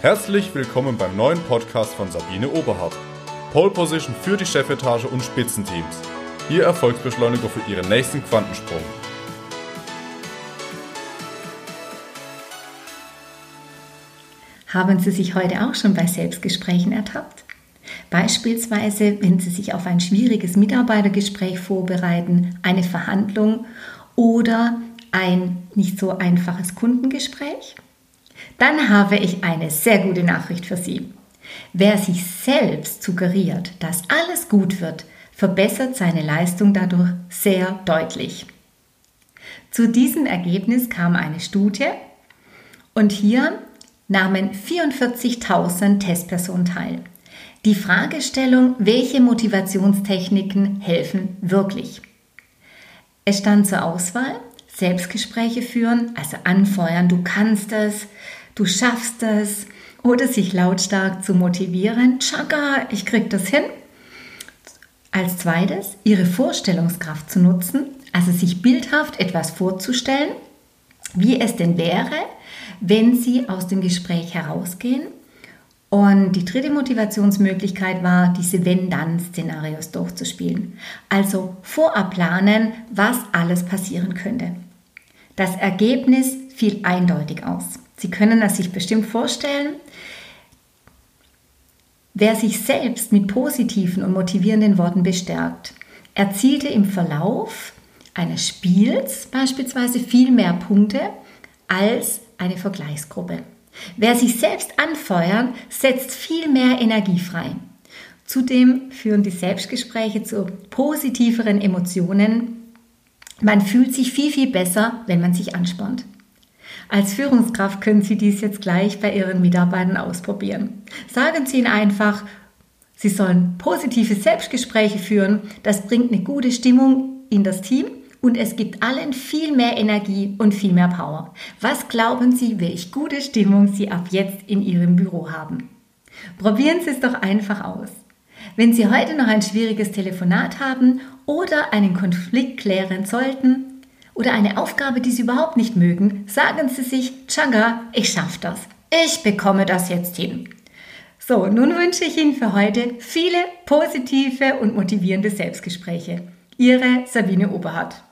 Herzlich willkommen beim neuen Podcast von Sabine Oberhardt. Pole Position für die Chefetage und Spitzenteams. Ihr Erfolgsbeschleuniger für Ihren nächsten Quantensprung. Haben Sie sich heute auch schon bei Selbstgesprächen ertappt? Beispielsweise, wenn Sie sich auf ein schwieriges Mitarbeitergespräch vorbereiten, eine Verhandlung oder ein nicht so einfaches Kundengespräch? Dann habe ich eine sehr gute Nachricht für Sie. Wer sich selbst suggeriert, dass alles gut wird, verbessert seine Leistung dadurch sehr deutlich. Zu diesem Ergebnis kam eine Studie und hier nahmen 44.000 Testpersonen teil. Die Fragestellung, welche Motivationstechniken helfen wirklich? Es stand zur Auswahl Selbstgespräche führen, also anfeuern, du kannst es, du schaffst es, oder sich lautstark zu motivieren, Chaka, ich krieg das hin. Als zweites, ihre Vorstellungskraft zu nutzen, also sich bildhaft etwas vorzustellen, wie es denn wäre, wenn sie aus dem Gespräch herausgehen. Und die dritte Motivationsmöglichkeit war, diese Wenn-Dann-Szenarios durchzuspielen. Also vorab planen, was alles passieren könnte. Das Ergebnis fiel eindeutig aus. Sie können es sich bestimmt vorstellen. Wer sich selbst mit positiven und motivierenden Worten bestärkt, erzielte im Verlauf eines Spiels beispielsweise viel mehr Punkte als eine Vergleichsgruppe. Wer sich selbst anfeuert, setzt viel mehr Energie frei. Zudem führen die Selbstgespräche zu positiveren Emotionen man fühlt sich viel, viel besser, wenn man sich anspannt. Als Führungskraft können Sie dies jetzt gleich bei Ihren Mitarbeitern ausprobieren. Sagen Sie ihnen einfach, Sie sollen positive Selbstgespräche führen. Das bringt eine gute Stimmung in das Team und es gibt allen viel mehr Energie und viel mehr Power. Was glauben Sie, welche gute Stimmung Sie ab jetzt in Ihrem Büro haben? Probieren Sie es doch einfach aus. Wenn Sie heute noch ein schwieriges Telefonat haben oder einen Konflikt klären sollten oder eine Aufgabe, die Sie überhaupt nicht mögen, sagen Sie sich, Changa, ich schaffe das. Ich bekomme das jetzt hin. So, nun wünsche ich Ihnen für heute viele positive und motivierende Selbstgespräche. Ihre Sabine Oberhardt.